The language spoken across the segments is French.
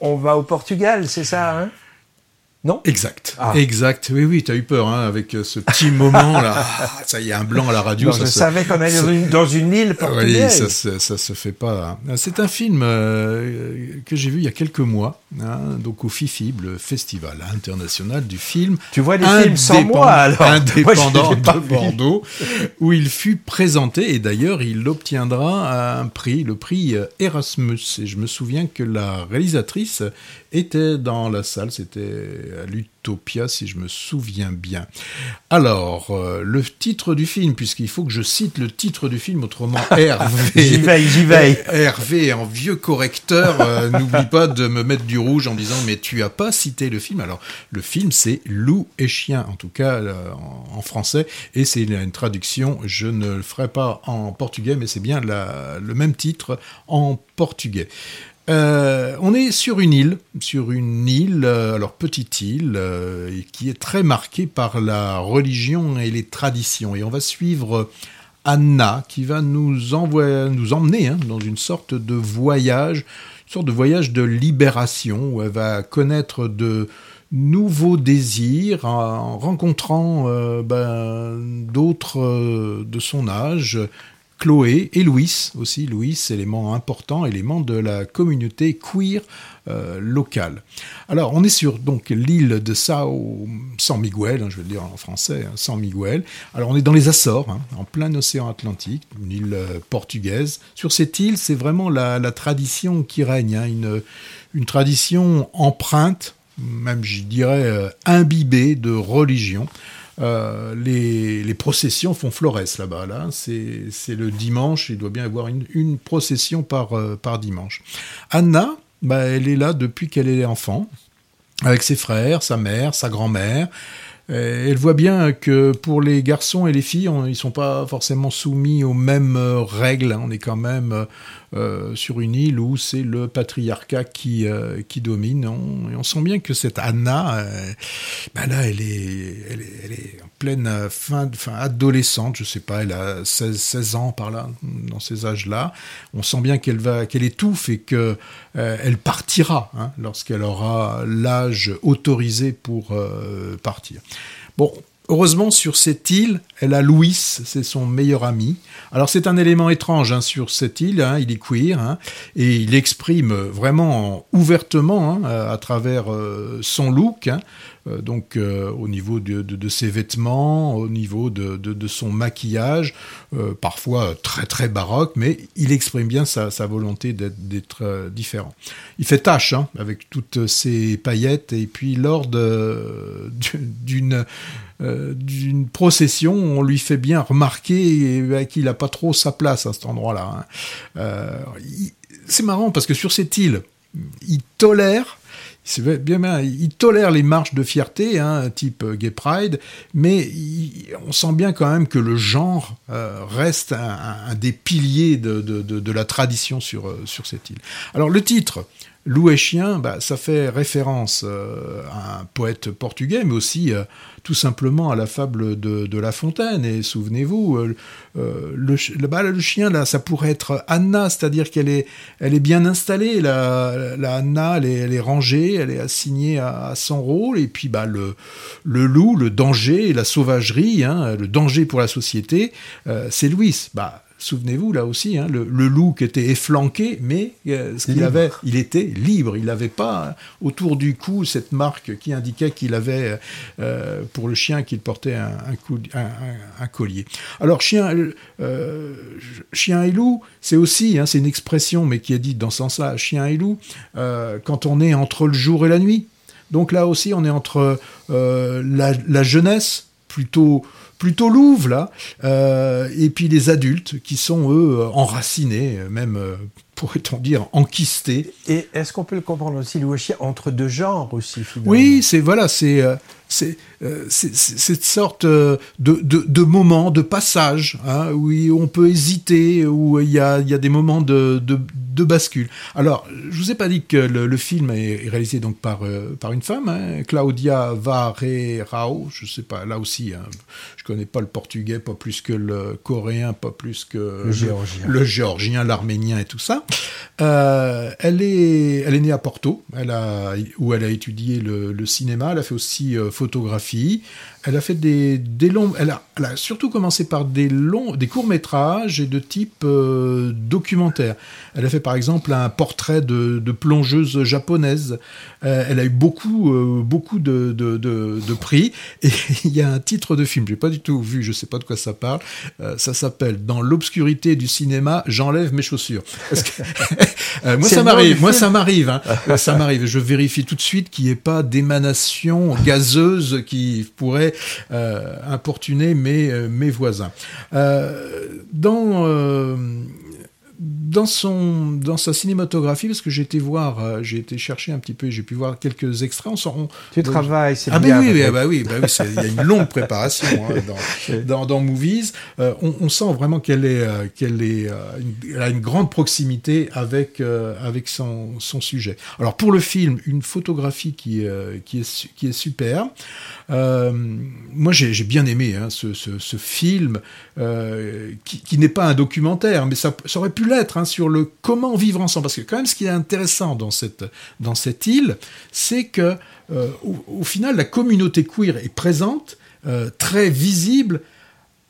on va au Portugal, c'est ça hein? Non Exact, ah. exact. Oui, oui, tu as eu peur hein, avec euh, ce petit moment là. Ah, ça y est, un blanc à la radio. je savais qu'on allait dans une, dans une île portugaise. Oui, ça, ça, se fait pas. Hein. C'est un film euh, que j'ai vu il y a quelques mois, hein, donc au FIFIB, le Festival international du film. Tu vois des films sans moi alors Indépendant de Bordeaux, où il fut présenté et d'ailleurs il obtiendra un prix, le prix euh, Erasmus. Et je me souviens que la réalisatrice était dans la salle, c'était à l'Utopia si je me souviens bien. Alors, euh, le titre du film, puisqu'il faut que je cite le titre du film, autrement Hervé. j'y vais, j'y vais. Hervé, en vieux correcteur, euh, n'oublie pas de me mettre du rouge en disant mais tu as pas cité le film. Alors, le film c'est Loup et Chien, en tout cas euh, en, français, et c'est une traduction, je ne le ferai pas en portugais, mais c'est bien le même titre en portugais. Euh, on est sur une île, sur une île, euh, alors petite île, euh, qui est très marquée par la religion et les traditions. Et on va suivre Anna, qui va nous, nous emmener hein, dans une sorte de voyage, une sorte de voyage de libération, où elle va connaître de nouveaux désirs en rencontrant ben, d'autres de son âge, Chloé et Louis aussi. Louis, élément important, élément de la communauté queer euh, locale. Alors, on est sur donc l'île de Sao San Miguel, hein, je vais le dire en français, hein, San Miguel. Alors, on est dans les Açores, hein, en plein océan Atlantique, une île euh, portugaise. Sur cette île, c'est vraiment la, tradition qui règne, une, une tradition empreinte, même je dirais euh, imbibée de religion. Euh, les, processions font flores là-bas. Là, c'est le dimanche. Il doit bien y avoir une, procession par, euh, par dimanche. Anna, bah, elle est là depuis qu'elle est enfant, avec ses frères, sa mère, sa grand-mère. Elle voit bien que pour les garçons et les filles, ils ne sont pas forcément soumis aux mêmes euh, règles. On est quand même euh, sur une île où c'est le patriarcat qui, euh, qui domine. On, et on sent bien que cette Anna, euh, ben là, elle est, elle est, elle est, en pleine fin, fin adolescente, je sais pas, elle a 16, 16 ans par là, dans ces âges-là. On sent bien qu'elle va, qu'elle étouffe et que elle partira hein, lorsqu'elle aura l'âge autorisé pour partir. Bon, Heureusement, sur cette île, elle a Louis, c'est son meilleur ami. Alors c'est un élément étrange hein, sur cette île, hein, il est queer, hein, et il exprime vraiment ouvertement à travers euh, son look, donc euh, au niveau de, ses vêtements, au niveau de, son maquillage, parfois très très baroque, mais il exprime bien sa, volonté d'être différent. Il fait tâche avec toutes ses paillettes, et puis lors d'une euh, procession, on lui fait bien remarquer qu'il n'a pas trop sa place à cet endroit-là. Hein. Euh, c'est marrant parce que sur cette île, il tolère il tolère les marches de fierté, hein, type Gay Pride, mais on sent bien quand même que le genre euh, reste un, des piliers de, la tradition sur, sur cette île. Alors le titre, Loup et chien, bah, ça fait référence à un poète portugais, mais aussi tout simplement à la fable de, La Fontaine. Et souvenez-vous, euh, euh, le, bah, le, chien, là, ça pourrait être Anna, c'est-à-dire qu'elle est, bien installée. La, Anna, elle est, rangée, elle est assignée à, son rôle. Et puis, bah, le, loup, le danger, la sauvagerie, hein, le danger pour la société, euh, c'est Louis. Bah, souvenez-vous là aussi, hein, le, loup qui était efflanqué, mais euh, ce qu'il avait, il était libre. Il n'avait pas autour du cou cette marque qui indiquait qu'il avait, euh, pour le chien, qu'il portait un, un, collier. Alors chien, euh, chien et loup, c'est aussi, hein, c'est une expression, mais qui est dite dans ce sens-là, chien et loup, quand on est entre le jour et la nuit. Donc là aussi, on est entre la, la jeunesse plutôt plutôt louve là, euh, et puis les adultes qui sont eux enracinés, même euh, pourrait-on dire enquistés. Et est-ce qu'on peut le comprendre aussi, chien entre deux genres aussi finalement? Oui, c'est voilà, c'est euh, c'est cette sorte de, de, de, moment, de passage, hein, où on peut hésiter, où il y a, il y a des moments de, de, de bascule. Alors, je vous ai pas dit que le, film est réalisé donc par, par une femme, hein, Claudia Varerao, je sais pas, là aussi, hein, je connais pas le portugais, pas plus que le coréen, pas plus que le géorgien, le géorgien, l'arménien et tout ça. Euh, elle est, elle est née à Porto, elle a, où elle a étudié le, le cinéma. Elle a fait aussi euh, photographie. Elle a fait des, des longs. Elle a, elle a, surtout commencé par des longs, des courts métrages et de type euh, documentaire. Elle a fait par exemple un portrait de, de plongeuse japonaise. Euh, elle a eu beaucoup, euh, beaucoup de, de, prix. Et il y a un titre de film, j'ai pas du tout vu, je sais pas de quoi ça parle. ça s'appelle Dans l'obscurité du cinéma, j'enlève mes chaussures. Que, moi, ça m'arrive, moi ça m'arrive, hein. ça m'arrive. Je vérifie tout de suite qu'il n'y ait pas d'émanation gazeuse qui pourrait euh, importuner mes, euh, voisins. Euh, dans dans son dans sa cinématographie parce que j'ai été voir j'ai été chercher un petit peu j'ai pu voir quelques extraits on, tu travailles c'est ah bien ben oui, bah oui, bah oui il y a une longue préparation hein, dans, dans, dans, Movies. On, on, sent vraiment qu'elle est qu'elle est elle a une grande proximité avec avec son, son sujet. Alors pour le film une photographie qui qui est qui est super euh, moi, j'ai bien aimé hein, ce, ce, ce, film euh, qui, qui n'est pas un documentaire, mais ça, ça aurait pu l'être hein, sur le comment vivre ensemble. Parce que quand même, ce qui est intéressant dans cette, dans cette île, c'est que euh, au, au, final, la communauté queer est présente, euh, très visible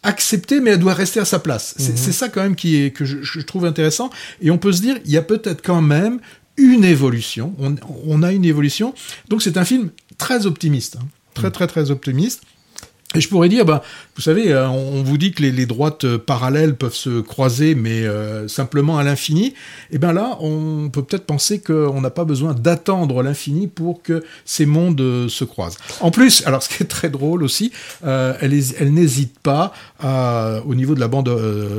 acceptée, mais elle doit rester à sa place. C'est mmh. ça quand même qui est, que je, je, trouve intéressant. Et on peut se dire, il y a peut-être quand même une évolution. On, on, a une évolution. Donc c'est un film très optimiste. Hein très très très optimiste. Et je pourrais dire, bah, vous savez, euh, on vous dit que les, droites euh, parallèles peuvent se croiser, mais euh, simplement à l'infini. Et eh bien là, on peut peut-être penser qu'on n'a pas besoin d'attendre l'infini pour que ces mondes se croisent. En plus, alors ce qui est très drôle aussi, elle, n'hésite pas au niveau de la bande,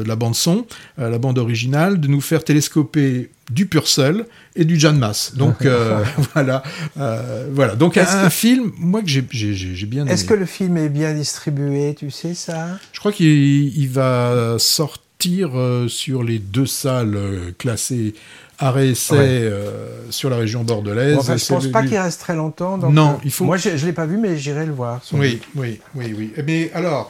la bande son, la bande originale, de nous faire télescoper du Purcell et du Jan Mass. Donc euh, voilà, euh, voilà. Donc un, film, moi que j'ai bien aimé. Est-ce que le film est bien distribué, tu sais ça? Je crois qu'il va sortir euh, sur les deux salles euh, classées arrêt essai ouais. euh, sur la région bordelaise. Bon, enfin, je pense pas qu'il reste très longtemps. Donc non, euh, il faut. Moi, je, je l'ai pas vu, mais j'irai le voir. Oui, oui, oui, oui. Mais alors,